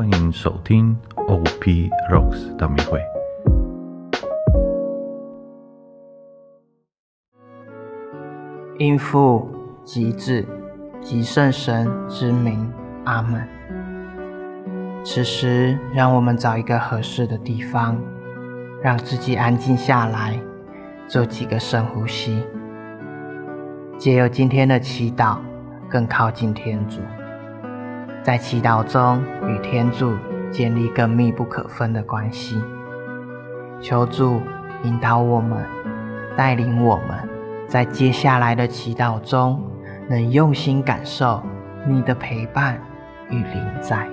欢迎收听 OP Rocks 的密会。应父及子及圣神之名，阿门。此时，让我们找一个合适的地方，让自己安静下来，做几个深呼吸，借由今天的祈祷，更靠近天主。在祈祷中与天主建立更密不可分的关系，求助引导我们带领我们在接下来的祈祷中能用心感受你的陪伴与临在。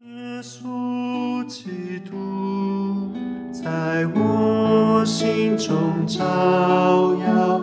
耶稣基督在我心中照耀。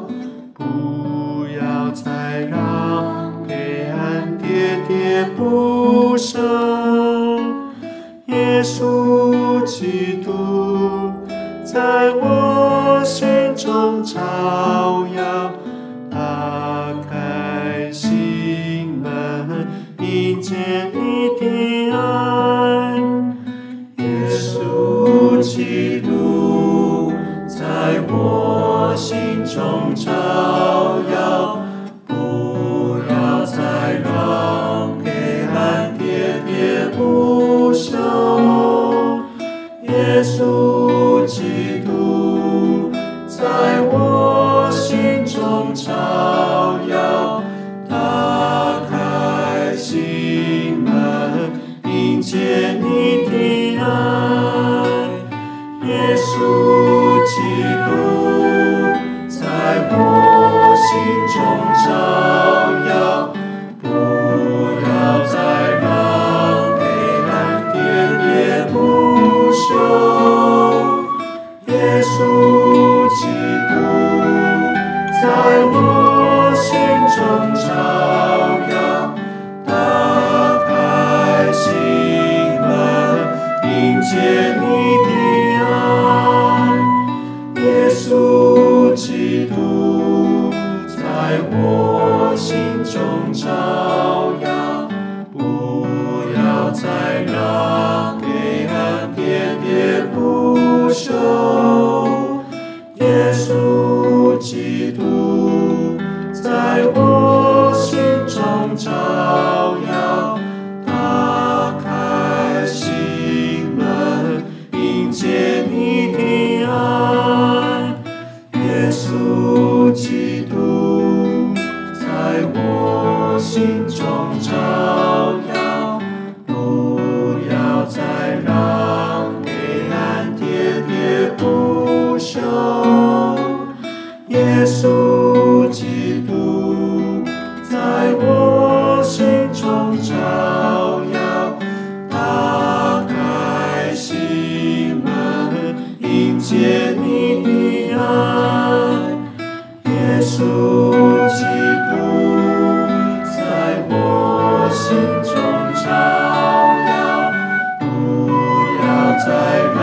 thy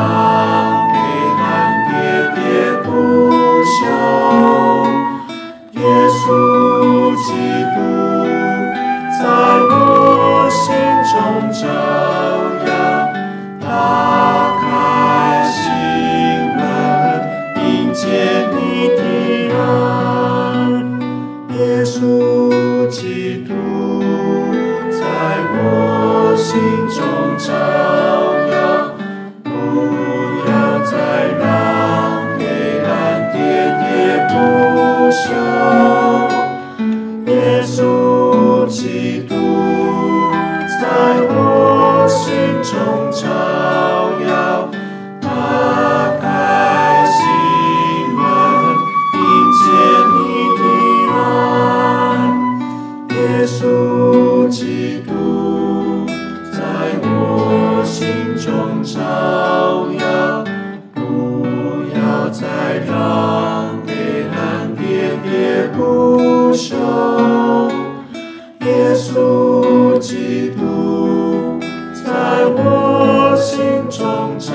心中照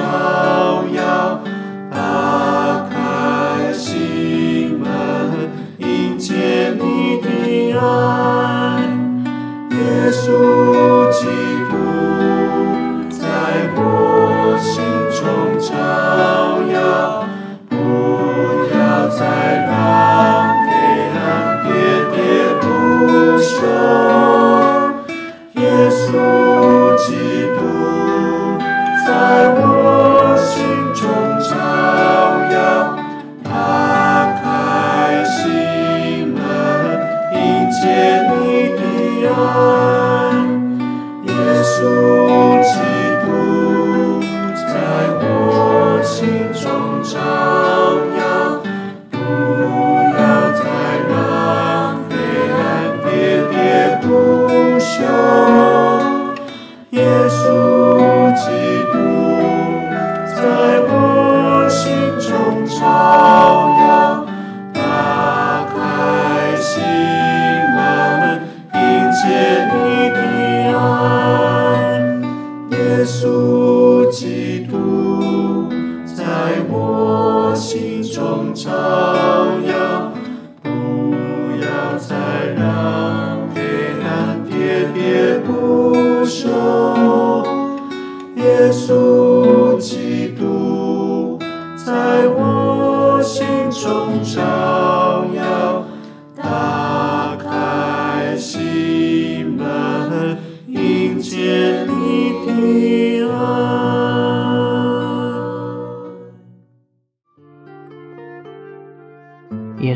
耀打开心门迎接你的爱耶稣。耶稣基督在我心中扎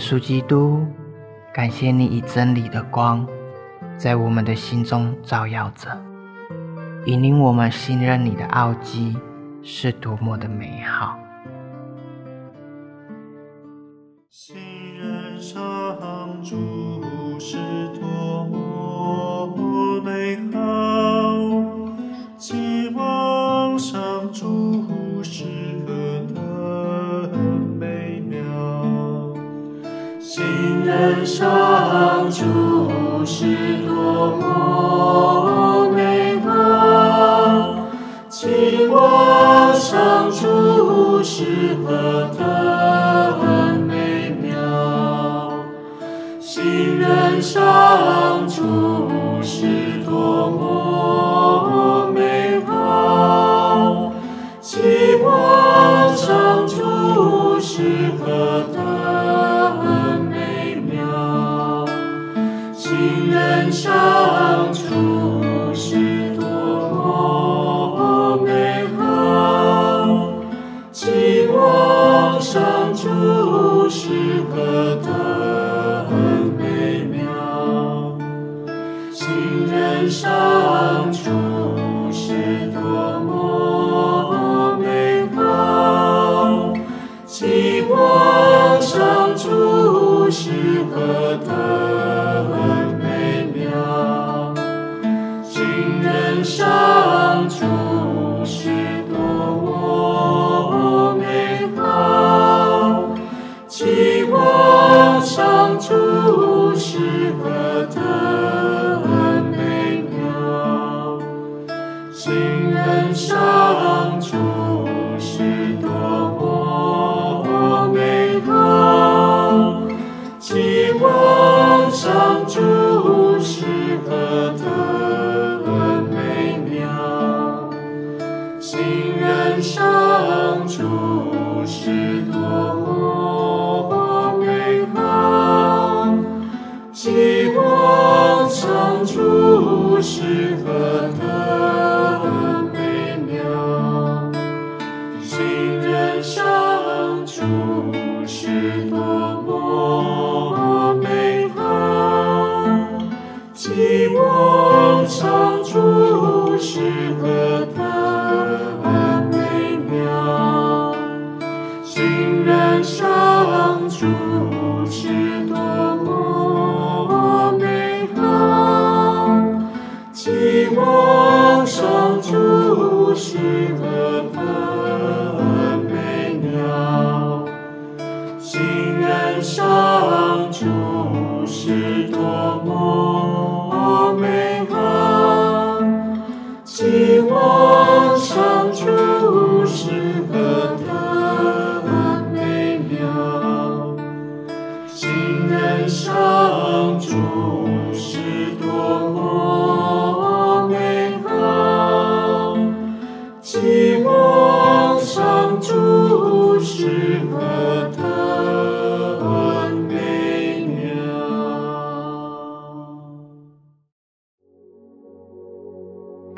主基督，感谢你以真理的光在我们的心中照耀着，引领我们信任你的奥基是多么的美好。上珠是多么美好何美妙。心愿我上主，无师等得。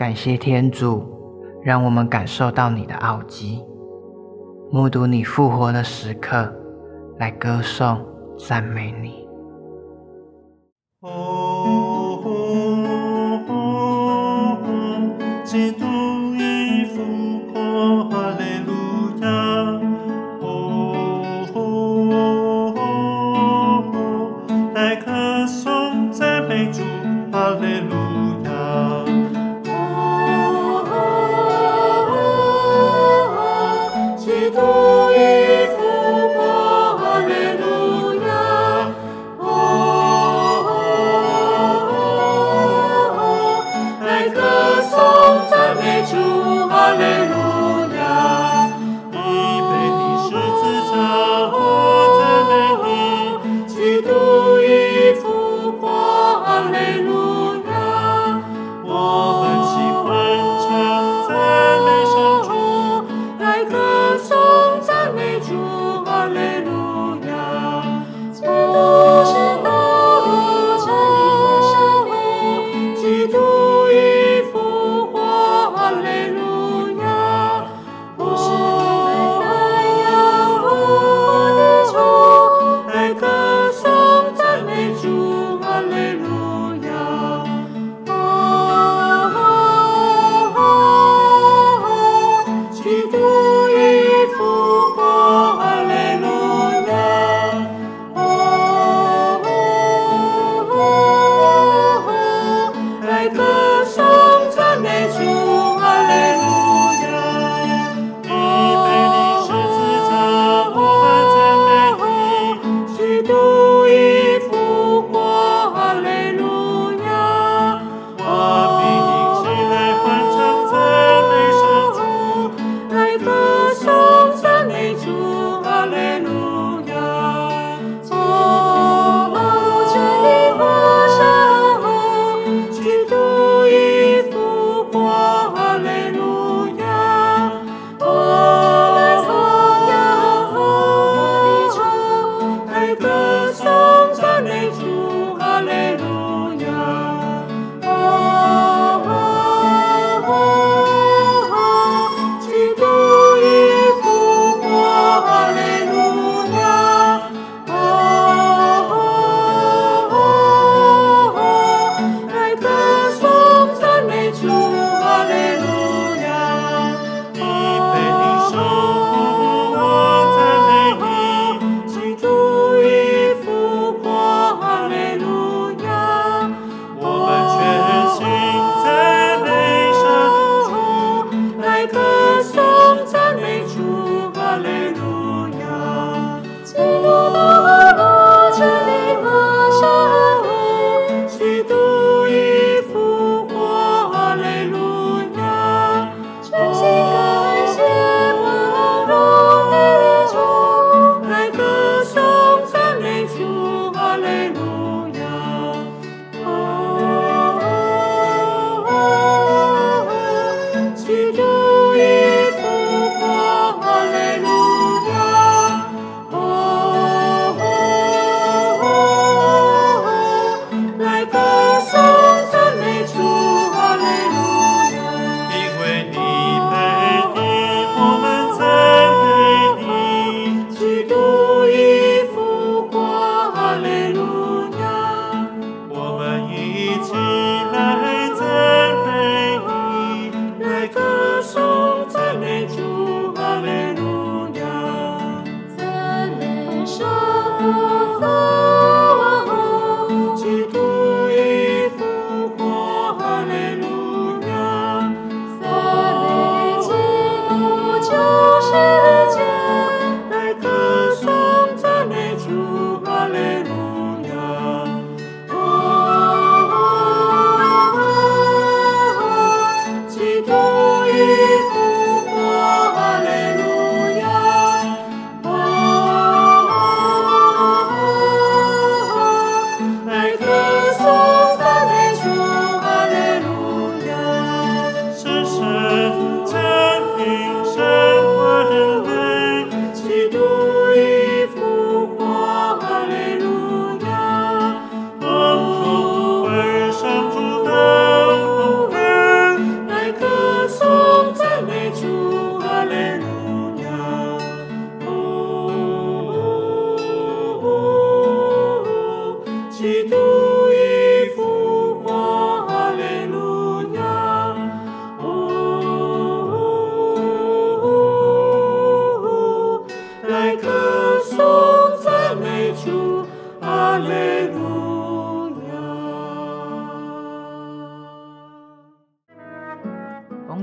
感谢天主让我们感受到你的奥吉目睹你复活的时刻来歌颂赞美你。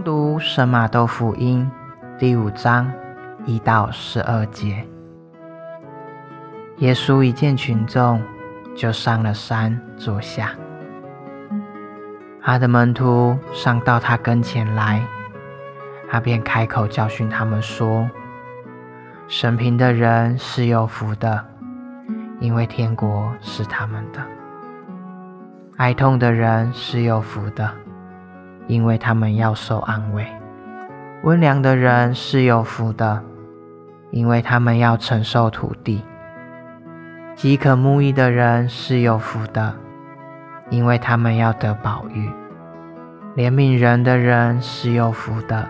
读《神马都福音第五章一到十二节，耶稣一见群众，就上了山坐下。他的门徒上到他跟前来，他便开口教训他们说：“神平的人是有福的，因为天国是他们的；哀痛的人是有福的，因为他们要受安慰。”温良的人是有福的，因为他们要承受土地；饥渴慕义的人是有福的，因为他们要得宝玉；怜悯人的人是有福的，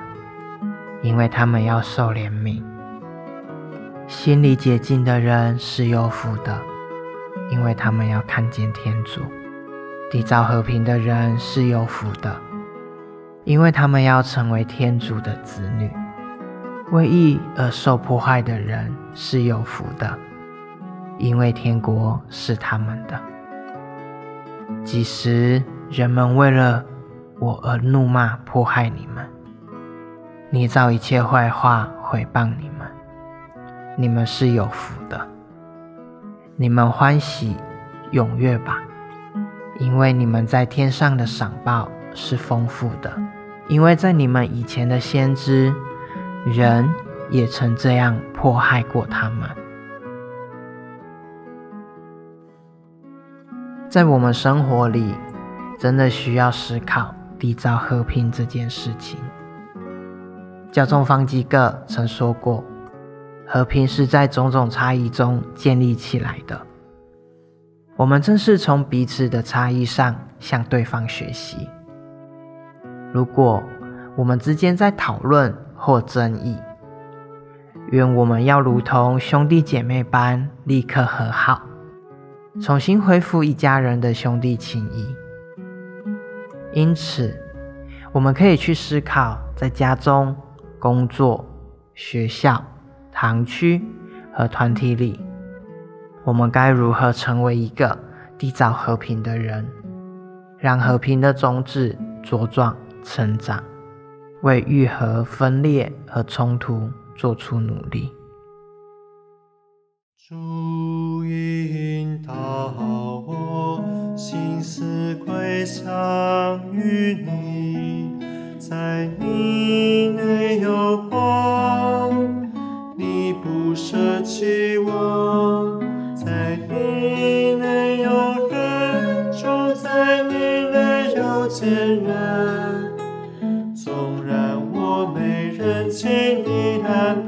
因为他们要受怜悯；心里洁净的人是有福的，因为他们要看见天主；缔造和平的人是有福的。因为他们要成为天主的子女，为义而受迫害的人是有福的，因为天国是他们的。几时人们为了我而怒骂迫害你们，捏造一切坏话毁谤你们，你们是有福的。你们欢喜踊跃吧，因为你们在天上的赏报是丰富的。因为在你们以前的先知，人也曾这样迫害过他们。在我们生活里，真的需要思考缔造和平这件事情。教宗方济各曾说过：“和平是在种种差异中建立起来的。”我们正是从彼此的差异上向对方学习。如果我们之间在讨论或争议，愿我们要如同兄弟姐妹般立刻和好，重新恢复一家人的兄弟情谊。因此，我们可以去思考，在家中、工作、学校、堂区和团体里，我们该如何成为一个缔造和平的人，让和平的种子茁壮。成长，为愈合分裂和冲突做出努力。祝引导我，心思归向于你，在你内有光，舍弃我，在你没有人，住在你没有见人。纵然我没人情，你难。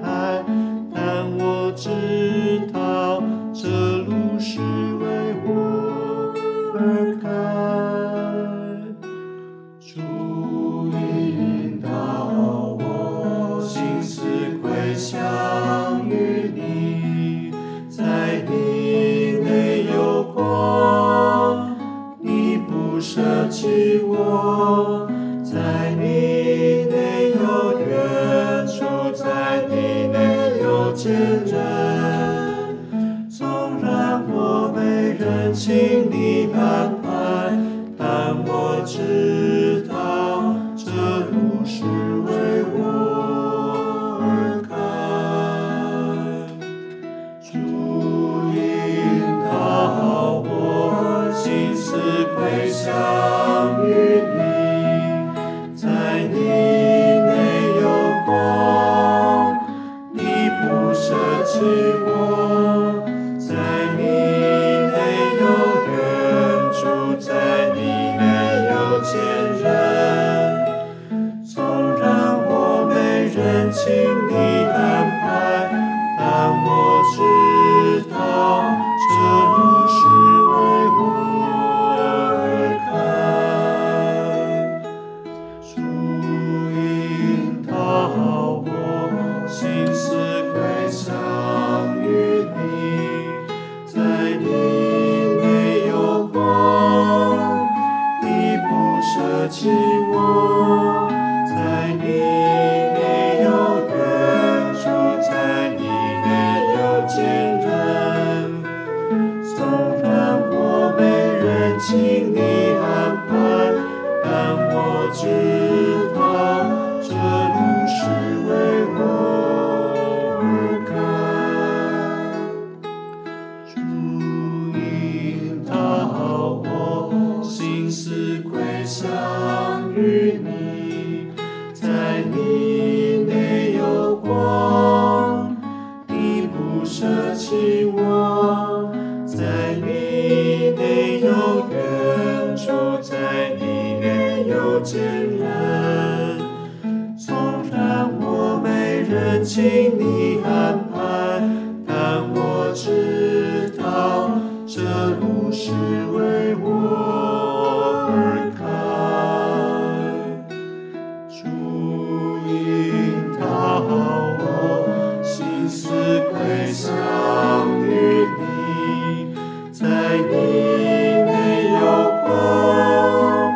爱你没有后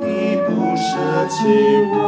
你不舍弃我。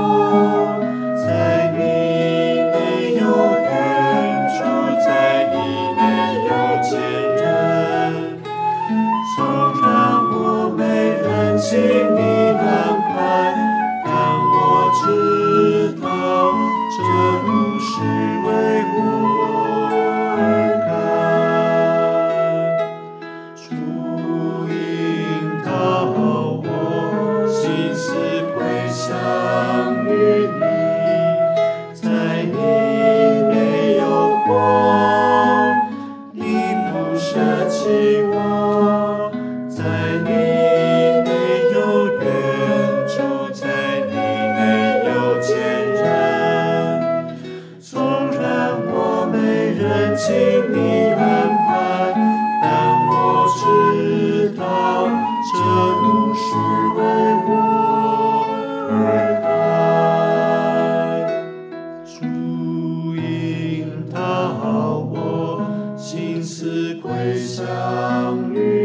思归相遇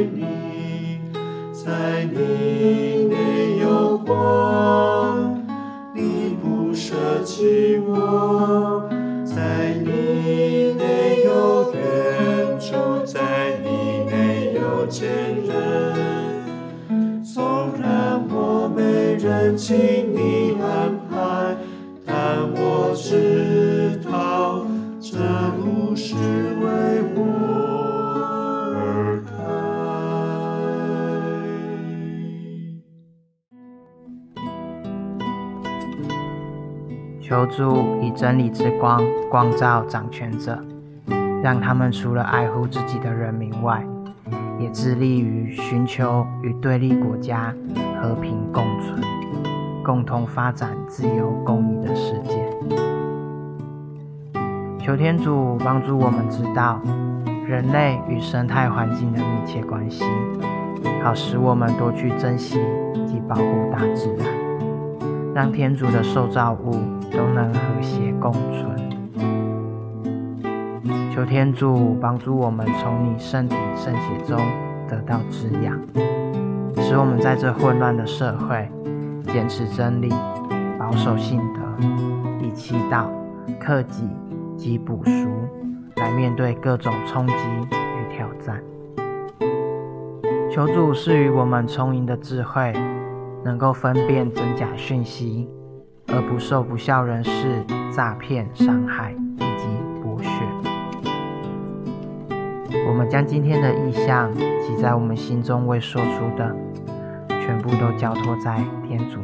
主以真理之光光照掌权者，让他们除了爱护自己的人民外，也致力于寻求与对立国家和平共存，共同发展自由公益的世界。求天主帮助我们知道人类与生态环境的密切关系，好使我们多去珍惜及保护大自然。让天主的受造物都能和谐共存。求天主帮助我们从你身体圣血中得到滋养，使我们在这混乱的社会坚持真理、保守信德、以祈祷、克己及补赎来面对各种冲击与挑战。求助赐予我们充盈的智慧能够分辨真假讯息，而不受不孝人士诈骗、伤害以及剥削。我们将今天的意象及在我们心中未说出的，全部都交托在天主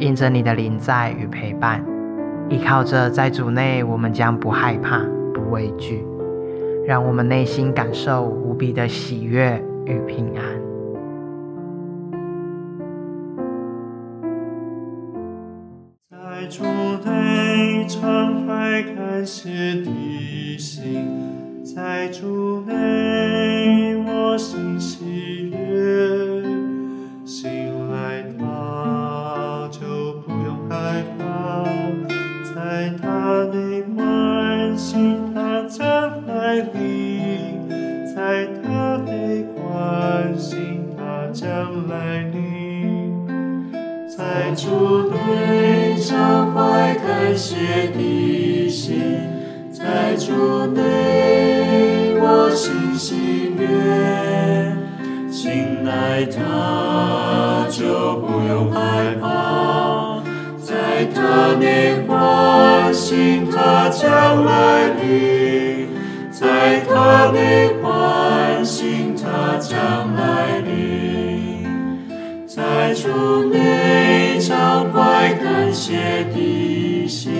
印，着你的临在与陪伴，依靠着在主内，我们将不害怕、不畏惧，让我们内心感受无比的喜悦与平安。在主内敞开感谢的心，在主内我心喜主内常怀感谢的心，在主内我心喜悦，醒来他就不用害怕，在他内欢喜他将来临，在他内欢喜他将来临。在主内谢的心，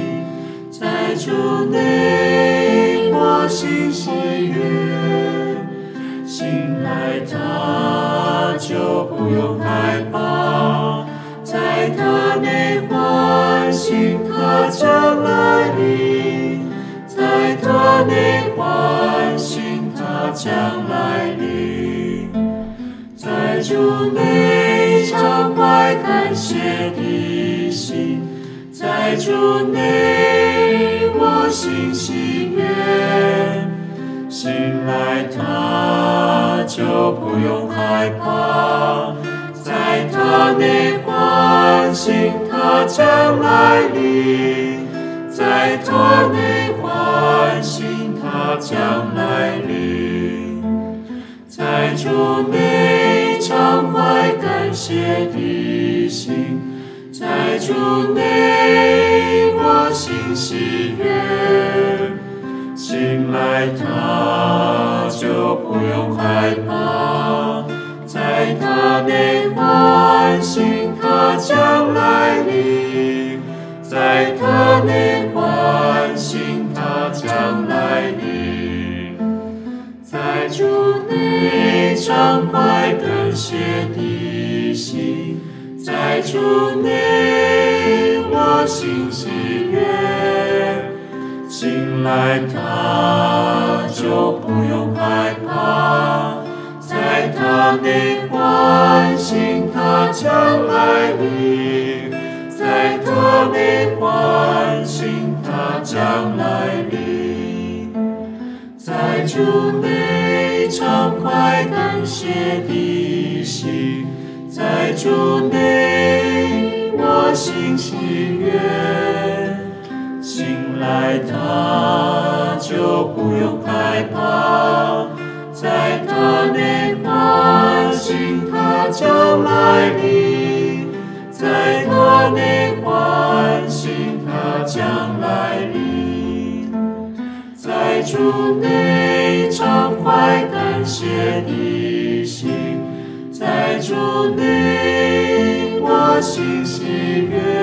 在主内我心喜悦，醒来他就不用害怕，在他内唤醒他将来临，在他内唤醒他将来临，在主内在主内我心喜悦。醒来他就不用害怕，在他内唤醒他将来临，在他内唤醒他将来临，在主内常怀感谢的心，在主内我心喜悦。醒来，他就不用害怕，在他内唤醒他将来临，在他内唤醒他将来临，在主内常怀感谢的心，在主内悦。醒来，他就不用害怕，在他的唤醒他将来临，在他的唤醒他将来临，在主内畅快感谢的心，在主内我心喜悦。来，他就不用害怕，在他内唤醒他将来临，在他内唤醒他将来临，在主内常怀感谢的心，在主内我心喜悦。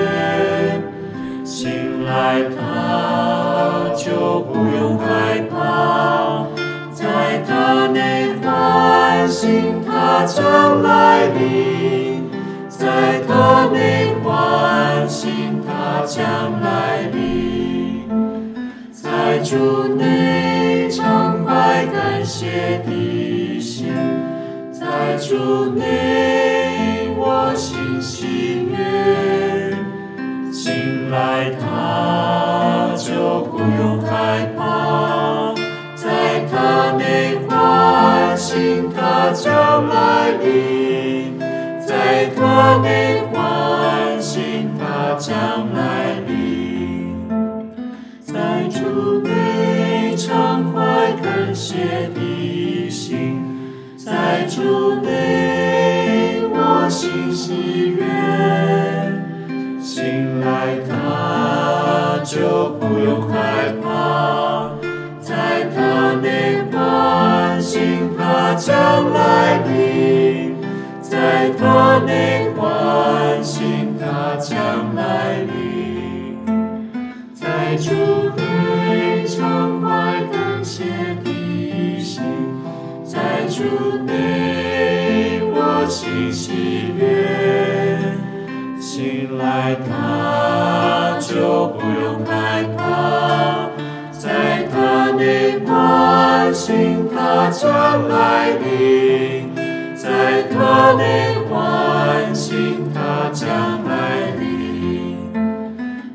在，他就不用害怕，在他内唤醒他将来临，在他内唤醒他将来临，在主内常怀感谢的心，在主内醒来，他就不用害怕，在他内唤醒他将来临，在他内唤醒他将来临，在主内常怀感谢的心，在主内我心喜悦。醒来，就不用害怕，在他内唤醒他将来临，在他内唤醒他将来临，在主内常怀感谢的心，在主内我心喜悦。醒来，他就唤醒他将来临，在他内唤醒他将来临，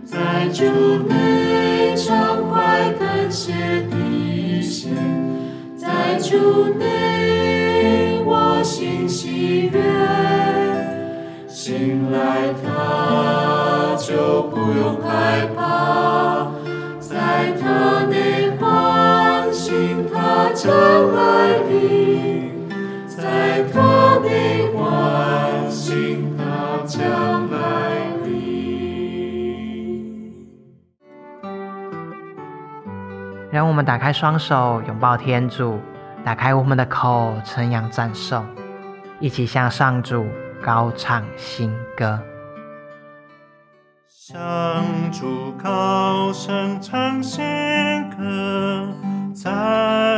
在主内畅快感谢的心，在主内我心喜悦。醒来，他就不用害怕，将来临，在他内唤醒他将来临。让我们打开双手，拥抱天主，打开我们的口，称扬赞颂，一起向上主。高唱新歌，向主高声唱新歌，赞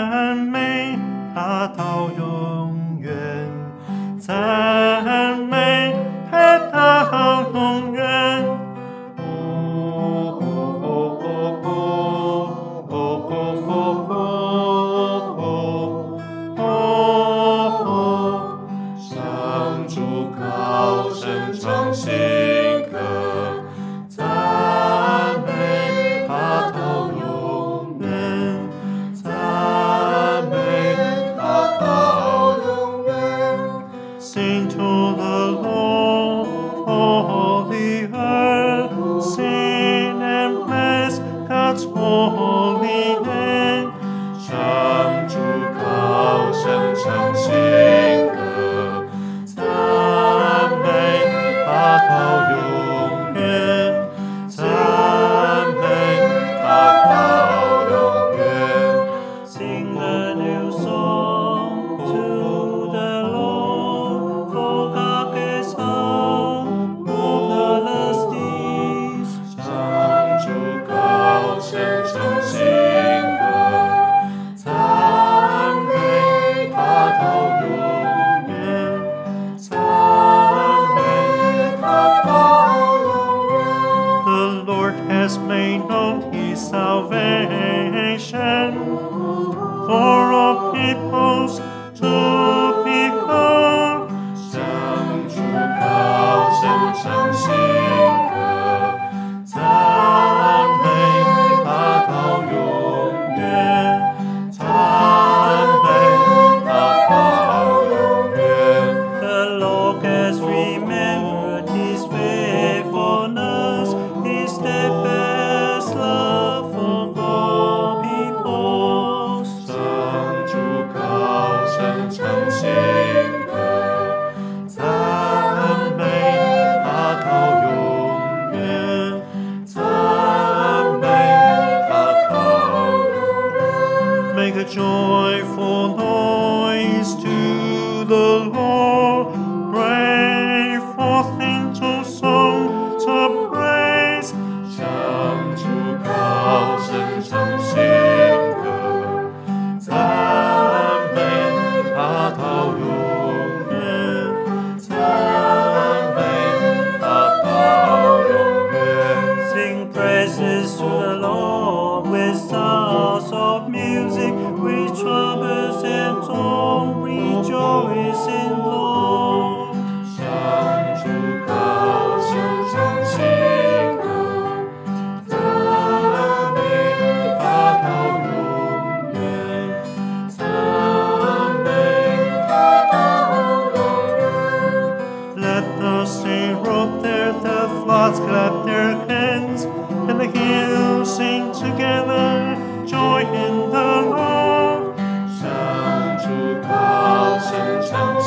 生长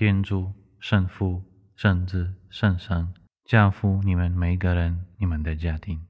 天主、圣父、圣子、圣神，教父你们每个人、你们的家庭。